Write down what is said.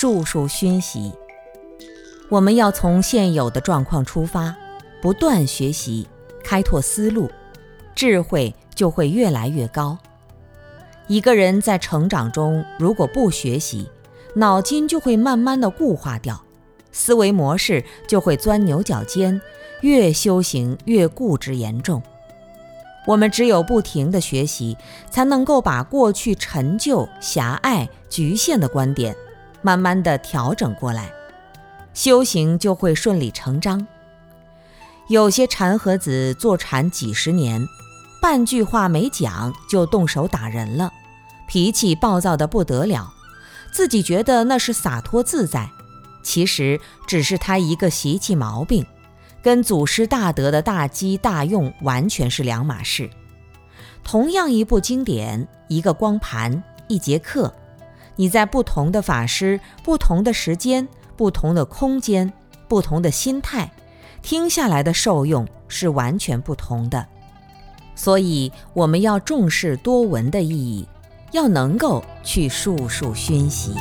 术数熏习。我们要从现有的状况出发，不断学习，开拓思路，智慧就会越来越高。一个人在成长中，如果不学习，脑筋就会慢慢的固化掉，思维模式就会钻牛角尖，越修行越固执严重。我们只有不停的学习，才能够把过去陈旧、狭隘、局限的观点，慢慢的调整过来，修行就会顺理成章。有些禅和子坐禅几十年，半句话没讲就动手打人了，脾气暴躁的不得了，自己觉得那是洒脱自在，其实只是他一个习气毛病。跟祖师大德的大机大用完全是两码事。同样一部经典，一个光盘，一节课，你在不同的法师、不同的时间、不同的空间、不同的心态，听下来的受用是完全不同的。所以我们要重视多闻的意义，要能够去数数熏习。